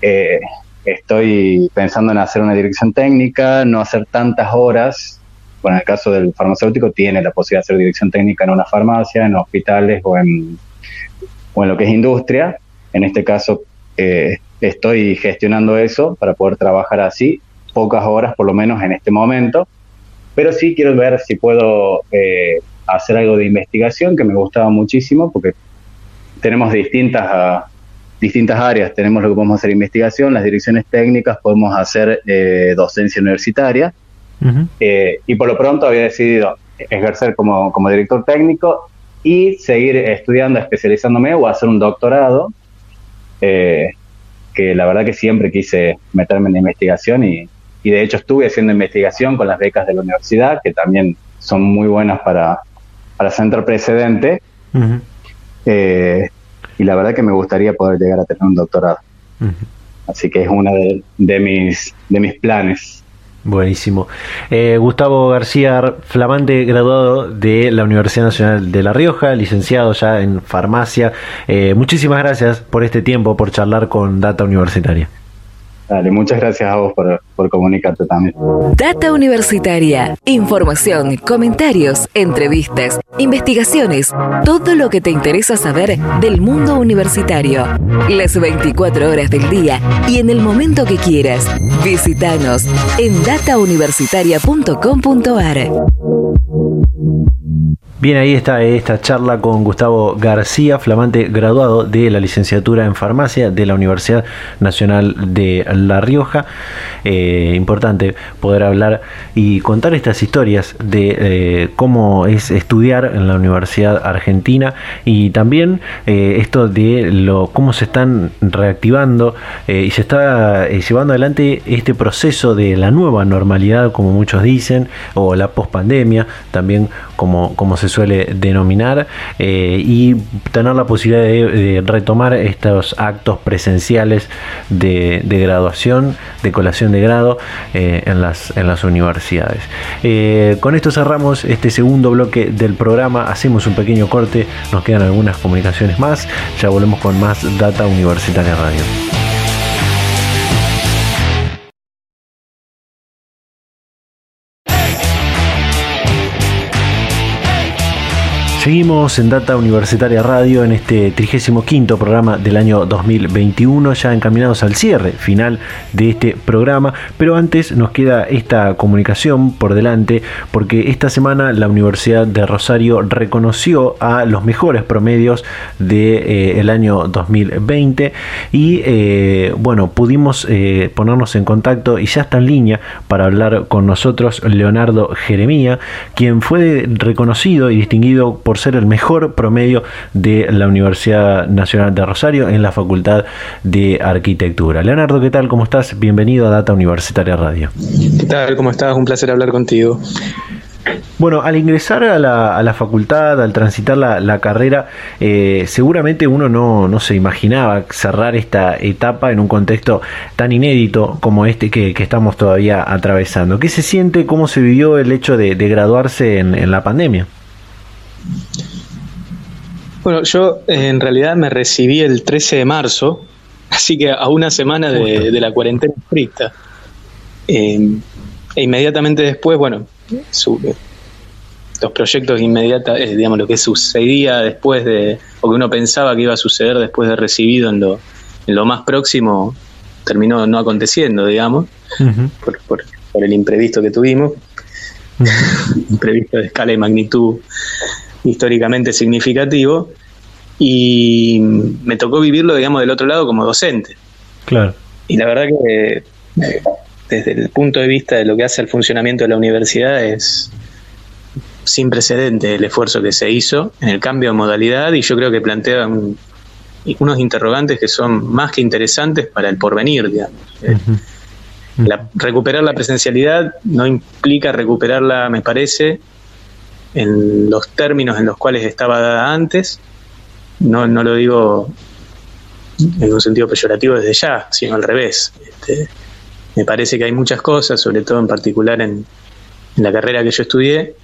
Eh, estoy pensando en hacer una dirección técnica, no hacer tantas horas. Bueno, en el caso del farmacéutico tiene la posibilidad de hacer dirección técnica en una farmacia, en hospitales o en, o en lo que es industria. En este caso eh, estoy gestionando eso para poder trabajar así, pocas horas por lo menos en este momento. Pero sí quiero ver si puedo eh, hacer algo de investigación que me gustaba muchísimo porque tenemos distintas, ah, distintas áreas. Tenemos lo que podemos hacer investigación, las direcciones técnicas, podemos hacer eh, docencia universitaria. Eh, y por lo pronto había decidido ejercer como, como director técnico y seguir estudiando, especializándome o hacer un doctorado, eh, que la verdad que siempre quise meterme en la investigación y, y de hecho estuve haciendo investigación con las becas de la universidad, que también son muy buenas para, para sentar precedente. Eh, y la verdad que me gustaría poder llegar a tener un doctorado. Así que es uno de, mis, de mis planes. Buenísimo. Eh, Gustavo García, flamante graduado de la Universidad Nacional de La Rioja, licenciado ya en farmacia. Eh, muchísimas gracias por este tiempo, por charlar con Data Universitaria. Dale, muchas gracias a vos por, por comunicarte también. Data Universitaria. Información, comentarios, entrevistas, investigaciones, todo lo que te interesa saber del mundo universitario. Las 24 horas del día y en el momento que quieras. Visítanos en datauniversitaria.com.ar. Bien, ahí está esta charla con Gustavo García, flamante graduado de la licenciatura en farmacia de la Universidad Nacional de La Rioja. Eh, importante poder hablar y contar estas historias de eh, cómo es estudiar en la Universidad Argentina y también eh, esto de lo cómo se están reactivando y se está llevando adelante este proceso de la nueva normalidad, como muchos dicen, o la pospandemia, también como, como se suele denominar, eh, y tener la posibilidad de, retomar estos actos presenciales de, graduación, de colación de grado eh, en, las, en las universidades. Eh, con esto cerramos este segundo bloque del programa, hacemos un pequeño corte, nos quedan algunas comunicaciones más, ya volvemos con más Data Universitaria Radio. Seguimos en Data Universitaria Radio en este 35 programa del año 2021, ya encaminados al cierre final de este programa, pero antes nos queda esta comunicación por delante porque esta semana la Universidad de Rosario reconoció a los mejores promedios del de, eh, año 2020 y eh, bueno, pudimos eh, ponernos en contacto y ya está en línea para hablar con nosotros Leonardo Jeremía, quien fue reconocido y distinguido por ser el mejor promedio de la Universidad Nacional de Rosario en la Facultad de Arquitectura. Leonardo, ¿qué tal? ¿Cómo estás? Bienvenido a Data Universitaria Radio. ¿Qué tal? ¿Cómo estás? Un placer hablar contigo. Bueno, al ingresar a la, facultad, al transitar la, carrera, eh, seguramente uno no, se imaginaba cerrar esta etapa en un contexto tan inédito como este que, estamos todavía atravesando. ¿Qué se siente? ¿Cómo se vivió el hecho de, graduarse en la pandemia? Bueno, yo en realidad me recibí el 13 de marzo, así que a una semana de, la cuarentena estricta. Em, e inmediatamente después, bueno, los proyectos inmediatos, eh, digamos, lo que sucedía después de, o que uno pensaba que iba a suceder después de recibido en lo, en lo más próximo, terminó no aconteciendo, digamos, por, por, el imprevisto que tuvimos, imprevisto de escala y magnitud históricamente significativo y me tocó vivirlo, digamos, del otro lado como docente. Claro. Y la verdad que eh, desde el punto de vista de lo que hace el funcionamiento de la universidad es sin precedente el esfuerzo que se hizo en el cambio de modalidad y yo creo que plantea unos interrogantes que son más que interesantes para el porvenir, digamos. Eh, recuperar la presencialidad no implica recuperarla, me parece, en los términos en los cuales estaba dada antes. No, no lo digo en un sentido peyorativo desde ya, sino al revés. Este, me parece que hay muchas cosas, sobre todo en particular en, la carrera que yo estudié,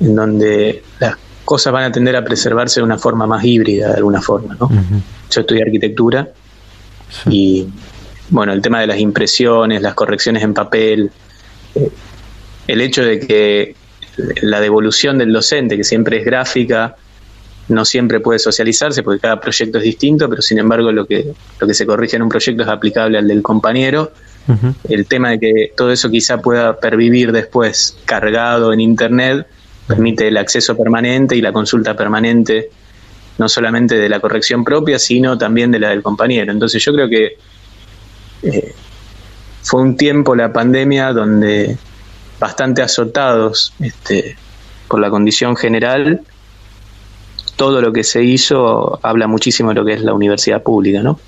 en donde las cosas van a tender a preservarse de una forma más híbrida, de alguna forma. ¿no? Yo estudié arquitectura y, bueno, el tema de las impresiones, las correcciones en papel, eh, el hecho de que la devolución del docente, que siempre es gráfica, no siempre puede socializarse porque cada proyecto es distinto, pero sin embargo lo que, lo que se corrige en un proyecto es aplicable al del compañero. El tema de que todo eso quizá pueda pervivir después cargado en Internet permite el acceso permanente y la consulta permanente, no solamente de la corrección propia, sino también de la del compañero. Entonces yo creo que eh, fue un tiempo la pandemia donde bastante azotados este, por la condición general, todo lo que se hizo habla muchísimo de lo que es la universidad pública, ¿no?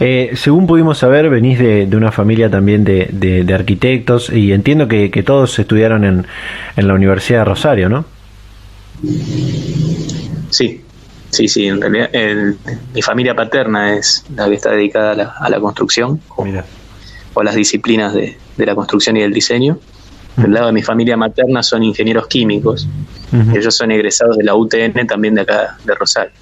Eh, según pudimos saber, venís de, una familia también de, arquitectos y entiendo que, todos estudiaron en, la Universidad de Rosario, ¿no? Sí, sí, sí. En realidad, mi familia paterna es la que está dedicada a la, a la construcción o las disciplinas de, de la construcción y del diseño. Del lado de mi familia materna son ingenieros químicos. Ellos son egresados de la UTN también de acá, de Rosario.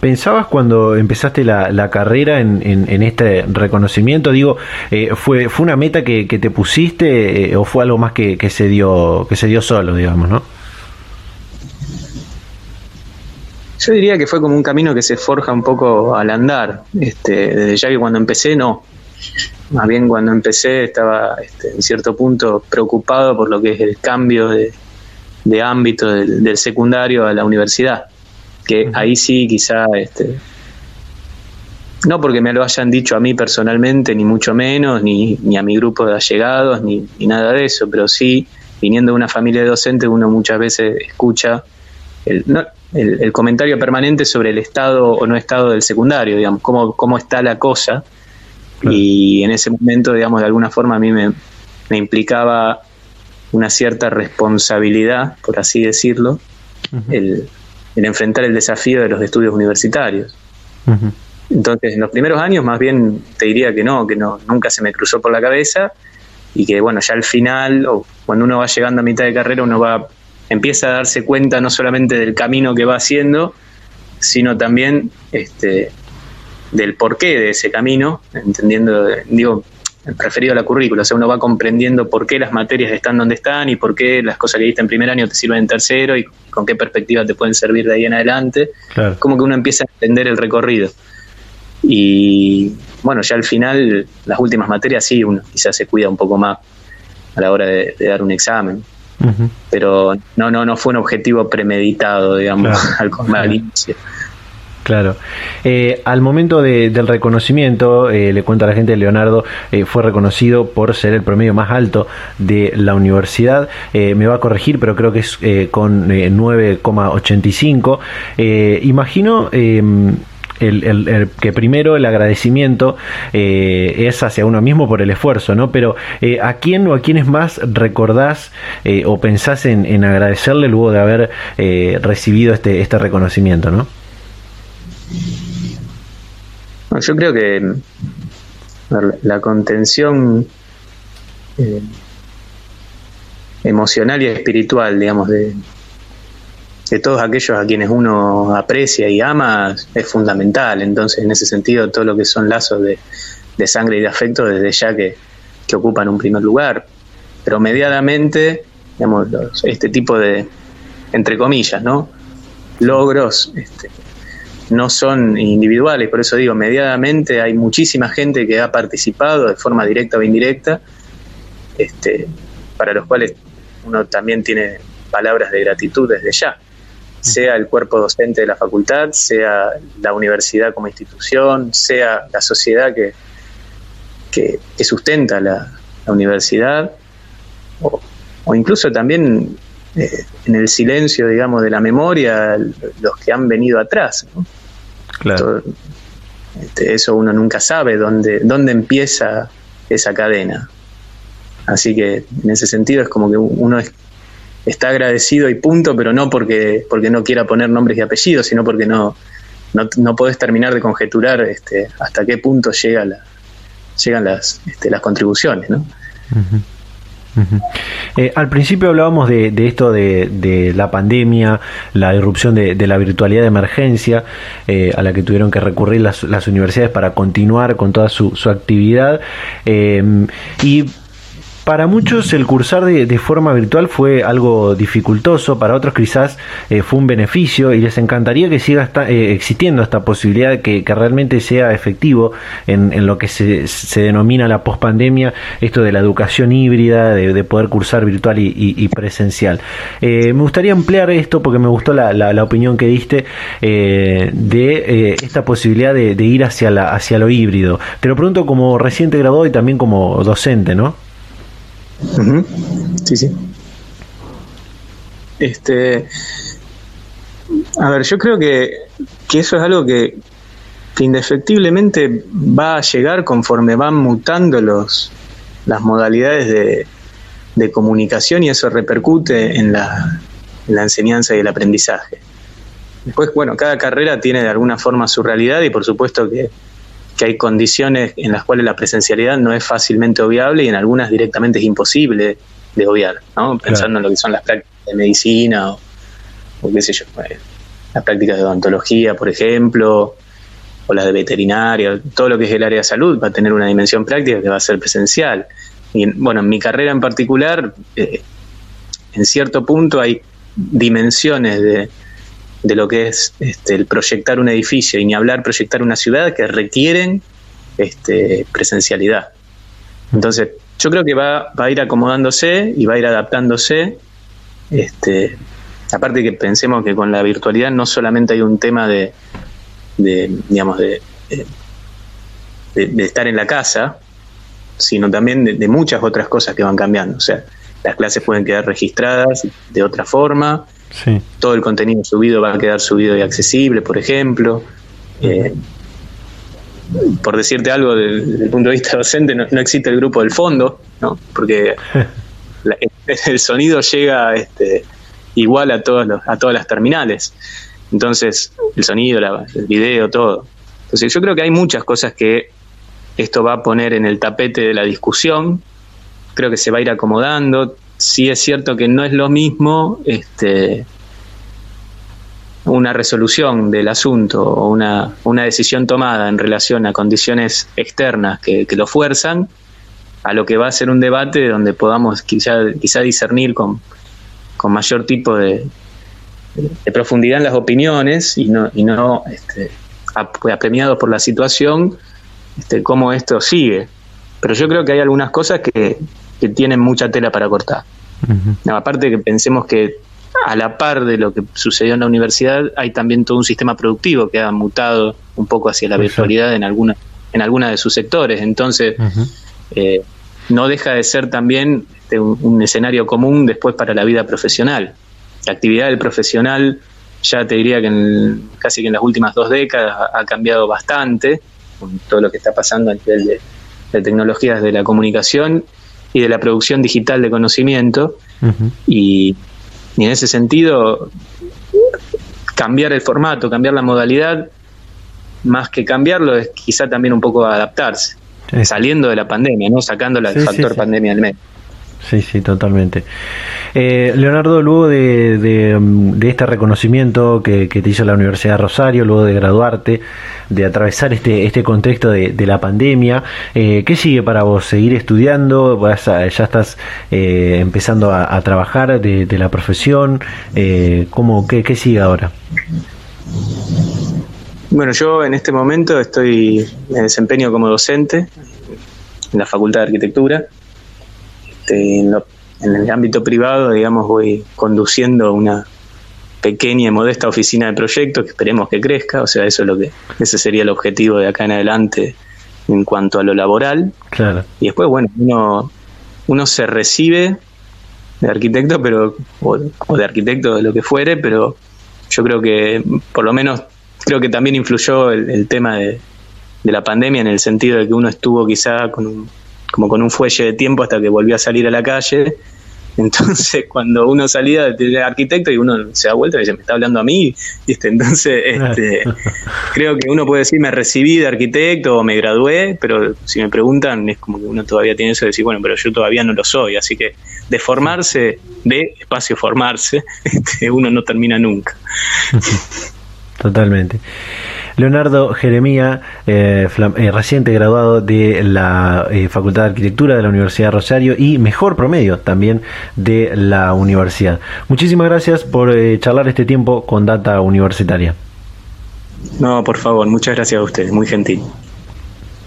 ¿Pensabas cuando empezaste la, carrera en, este reconocimiento? Digo, eh, ¿fue, ¿fue una meta que, te pusiste eh, o fue algo más que, se dio, que se dio solo, digamos, no? Yo diría que fue como un camino que se forja un poco al andar. Este, desde ya que cuando empecé, no más bien cuando empecé estaba este, en cierto punto preocupado por lo que es el cambio de, ámbito del, secundario a la universidad, que ahí sí quizá, este, no porque me lo hayan dicho a mí personalmente, ni mucho menos, ni, ni a mi grupo de allegados, ni, nada de eso, pero sí, viniendo de una familia de docentes, uno muchas veces escucha el, el, comentario permanente sobre el estado o no estado del secundario, digamos, cómo, cómo está la cosa y en ese momento, digamos, de alguna forma a mí me, implicaba una cierta responsabilidad, por así decirlo, el, enfrentar el desafío de los estudios universitarios. Entonces, en los primeros años, más bien te diría que no, que no, nunca se me cruzó por la cabeza y que, bueno, ya al final, o cuando uno va llegando a mitad de carrera, uno va empieza a darse cuenta no solamente del camino que va haciendo, sino también este, del porqué de ese camino, entendiendo, digo, referido a la currícula, o sea, uno va comprendiendo por qué las materias están donde están y por qué las cosas que viste en primer año te sirven en tercero y con qué perspectiva te pueden servir de ahí en adelante, como que uno empieza a entender el recorrido. Y bueno, ya al final, las últimas materias sí, uno quizás se cuida un poco más a la hora de, dar un examen. Pero no, no, no fue un objetivo premeditado, digamos, al, al inicio. Claro. Eh, al momento del reconocimiento, eh, le cuento a la gente, Leonardo eh, fue reconocido por ser el promedio más alto de la universidad. me va a corregir, pero creo que es con 9,85. imagino em, el, que primero el agradecimiento es hacia uno mismo por el esfuerzo, ¿no? Pero ¿a quién o a quiénes más recordás o pensás en, en, agradecerle luego de haber recibido este, este reconocimiento, ¿no? Yo creo que la contención eh, emocional y espiritual, digamos, de, de todos aquellos a quienes uno aprecia y ama es fundamental. Entonces, en ese sentido, todo lo que son lazos de, sangre y de afecto, desde ya que, ocupan un primer lugar. Pero mediadamente, digamos, este tipo de, entre comillas, ¿no? logros este, no son individuales, por eso digo, mediadamente hay muchísima gente que ha participado de forma directa o indirecta, este, para los cuales uno también tiene palabras de gratitud desde ya, sea el cuerpo docente de la facultad, sea la universidad como institución, sea la sociedad que, que, sustenta la, universidad, o, incluso también eh, en el silencio, digamos, de la memoria, los que han venido atrás. ¿no? Claro. Este, eso uno nunca sabe dónde, dónde empieza esa cadena. Así que en ese sentido es como que uno está agradecido y punto, pero no porque, porque no quiera poner nombres y apellidos, sino porque no, no, no podés terminar de conjeturar este, hasta qué punto llega la, llegan las, este, las contribuciones. ¿no? Eh, al principio hablábamos de, esto de, la pandemia, la irrupción de, la virtualidad de emergencia eh, a la que tuvieron que recurrir las, universidades para continuar con toda su, actividad. Eh, y para muchos el cursar de, forma virtual fue algo dificultoso, para otros quizás eh, fue un beneficio y les encantaría que siga eh, existiendo esta posibilidad que, que realmente sea efectivo en, lo que se, denomina la pospandemia, esto de la educación híbrida, de, poder cursar virtual y, presencial. Eh, me gustaría ampliar esto porque me gustó la, la, opinión que diste de esta posibilidad de, ir hacia, la, hacia lo híbrido. Te lo pregunto como reciente graduado y también como docente, ¿no? Sí, sí. Este, a ver, yo creo que, eso es algo que, indefectiblemente va a llegar conforme van mutando los, las modalidades de, comunicación y eso repercute en la, en la enseñanza y el aprendizaje. Después, bueno, cada carrera tiene de alguna forma su realidad y por supuesto que que hay condiciones en las cuales la presencialidad no es fácilmente obviable y en algunas directamente es imposible de obviar, ¿no? pensando en lo que son las prácticas de medicina o, qué sé yo, eh, las prácticas de odontología, por ejemplo, o las de veterinaria, todo lo que es el área de salud va a tener una dimensión práctica que va a ser presencial. Y bueno, en mi carrera en particular, eh, en cierto punto hay dimensiones de, de lo que es este, el proyectar un edificio y ni hablar proyectar una ciudad que requieren este, presencialidad. Entonces, yo creo que va, va a ir acomodándose y va a ir adaptándose. Este, aparte que pensemos que con la virtualidad no solamente hay un tema de, de digamos, de, de, estar en la casa, sino también de, muchas otras cosas que van cambiando. O sea, las clases pueden quedar registradas de otra forma, todo el contenido subido va a quedar subido y accesible, por ejemplo. Eh, por decirte algo, desde el punto de vista docente, no, existe el grupo del fondo, ¿no? porque el sonido llega este, igual a, todos a todas las terminales. Entonces, el sonido, el video, todo. Entonces, yo creo que hay muchas cosas que esto va a poner en el tapete de la discusión. Creo que se va a ir acomodando. Sí es cierto que no es lo mismo este, una resolución del asunto o una, una decisión tomada en relación a condiciones externas que, lo fuerzan, a lo que va a ser un debate donde podamos quizá, quizá discernir con, con mayor tipo de, de, profundidad en las opiniones y no, y no este, apremiados por la situación, este, cómo esto sigue. Pero yo creo que hay algunas cosas que, que tienen mucha tela para cortar. aparte que pensemos que a la par de lo que sucedió en la universidad, hay también todo un sistema productivo que ha mutado un poco hacia la virtualidad en alguna, en alguna de sus sectores. Entonces, eh, no deja de ser también este, un, escenario común después para la vida profesional. La actividad del profesional, ya te diría que en, casi que en las últimas dos décadas ha, cambiado bastante, con todo lo que está pasando a nivel de, tecnologías de la comunicación y de la producción digital de conocimiento. Y y en ese sentido, cambiar el formato, cambiar la modalidad, más que cambiarlo, es quizá también un poco adaptarse, saliendo de la pandemia, ¿no? Sacando el factor pandemia del medio. Sí, sí, totalmente. Eh, Leonardo, luego de, este reconocimiento que, te hizo la Universidad de Rosario, luego de graduarte, de atravesar este, este contexto de, la pandemia, eh, ¿qué sigue para vos? ¿Seguir estudiando? ¿Ya estás eh, empezando a, trabajar de, la profesión? ¿cómo, qué, ¿Qué sigue ahora? Bueno, yo en este momento estoy, me desempeño como docente en la Facultad de Arquitectura este, en, el ámbito privado, digamos, voy conduciendo una pequeña y modesta oficina de proyectos que esperemos que crezca, o sea, eso es lo que, ese sería el objetivo de acá en adelante en cuanto a lo laboral. Claro. Y después, bueno, uno, uno se recibe de arquitecto, pero, o, de arquitecto, de lo que fuere, pero yo creo que, por lo menos, creo que también influyó el, el tema de, de la pandemia en el sentido de que uno estuvo quizá con un como con un fuelle de tiempo hasta que volvió a salir a la calle. Entonces, cuando uno salía de arquitecto y uno se da vuelta y dice, me está hablando a mí, ¿viste? Entonces, este, creo que uno puede decir, me recibí de arquitecto o me gradué, pero si me preguntan, es como que uno todavía tiene eso de decir, bueno, pero yo todavía no lo soy. Así que de formarse, de espacio formarse, este, uno no termina nunca. Totalmente. Leonardo Jeremía, eh, eh, reciente graduado de la eh, Facultad de Arquitectura de la Universidad de Rosario y mejor promedio también de la universidad. Muchísimas gracias por charlar este tiempo con Data Universitaria. No, por favor, muchas gracias a ustedes, muy gentil.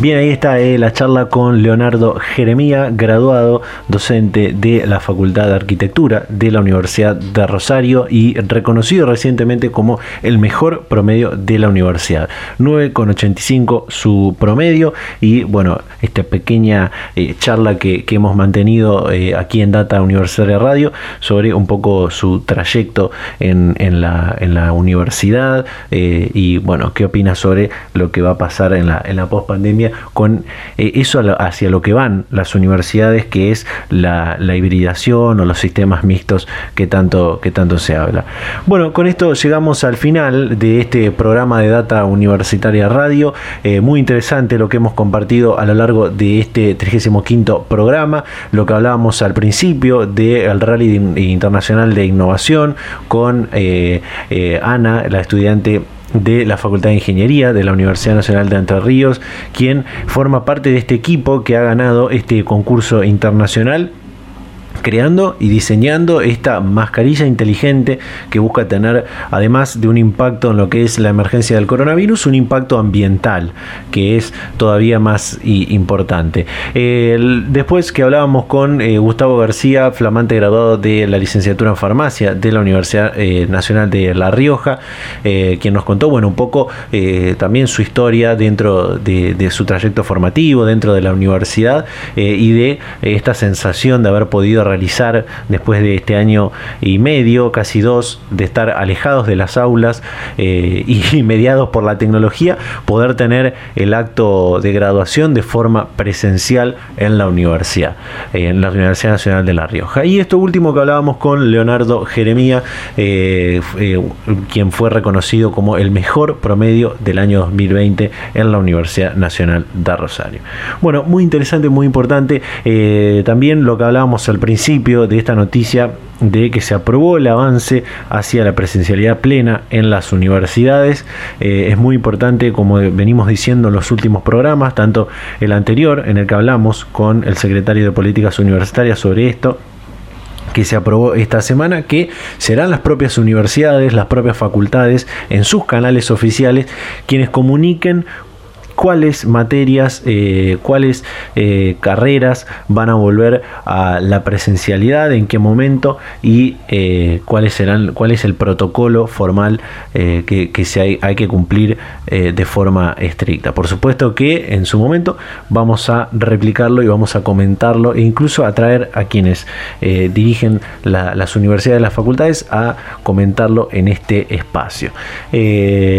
Bien, ahí está eh, la charla con Leonardo Jeremía, graduado docente de la Facultad de Arquitectura de la Universidad de Rosario y reconocido recientemente como el mejor promedio de la universidad. 9,85 su promedio y bueno, esta pequeña eh, charla que, hemos mantenido eh, aquí en Data Universitaria Radio sobre un poco su trayecto en, la, en la, universidad y bueno, qué opina sobre lo que va a pasar en la, en la con eh, eso hacia lo que van las universidades, que es la, hibridación o los sistemas mixtos que tanto, que tanto se habla. Bueno, con esto llegamos al final de este programa de Data Universitaria Radio. Eh, muy interesante lo que hemos compartido a lo largo de este 35 programa, lo que hablábamos al principio del Rally Internacional de Innovación con eh, Ana, la estudiante de la Facultad de Ingeniería de la Universidad Nacional de Entre Ríos, quien forma parte de este equipo que ha ganado este concurso internacional creando y diseñando esta mascarilla inteligente que busca tener, además de un impacto en lo que es la emergencia del coronavirus, un impacto ambiental que es todavía más importante. después que hablábamos con eh, Gustavo García, flamante graduado de la licenciatura en farmacia de la Universidad eh, Nacional de La Rioja, eh, quien nos contó, bueno, un poco también su historia dentro de, de, su trayecto formativo, dentro de la universidad y de esta sensación de haber podido realizar después de este año y medio, casi dos, de estar alejados de las aulas eh, y mediados por la tecnología, poder tener el acto de graduación de forma presencial en la universidad, eh, en la Universidad Nacional de La Rioja. Y esto último que hablábamos con Leonardo Jeremía, eh, quien fue reconocido como el mejor promedio del año 2020 en la Universidad Nacional de Rosario. Bueno, muy interesante, muy importante. también lo que hablábamos al principio, principio de esta noticia de que se aprobó el avance hacia la presencialidad plena en las universidades. Eh, es muy importante, como venimos diciendo en los últimos programas, tanto el anterior, en el que hablamos con el secretario de Políticas Universitarias sobre esto, que se aprobó esta semana, que serán las propias universidades, las propias facultades, en sus canales oficiales, quienes comuniquen cuáles materias, eh, cuáles eh, carreras van a volver a la presencialidad, en qué momento y eh, cuáles serán, cuál es el protocolo formal que, se hay, que cumplir de forma estricta. Por supuesto que en su momento vamos a replicarlo y vamos a comentarlo e incluso a traer a quienes dirigen las universidades, las facultades, a comentarlo en este espacio.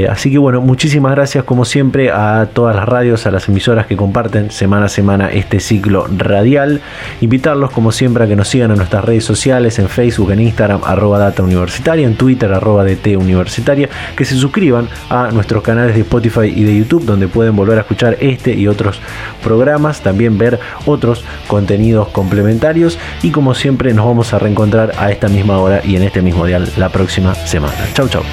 así que bueno, muchísimas gracias como siempre a todos las radios, a las emisoras que comparten semana a semana este ciclo radial. Invitarlos como siempre a que nos sigan en nuestras redes sociales, en Facebook, en Instagram, arroba data universitaria, en Twitter, arroba DT universitaria, que se suscriban a nuestros canales de Spotify y de YouTube, donde pueden volver a escuchar este y otros programas, también ver otros contenidos complementarios y como siempre nos vamos a reencontrar a esta misma hora y en este mismo dial la próxima semana. Chau chau.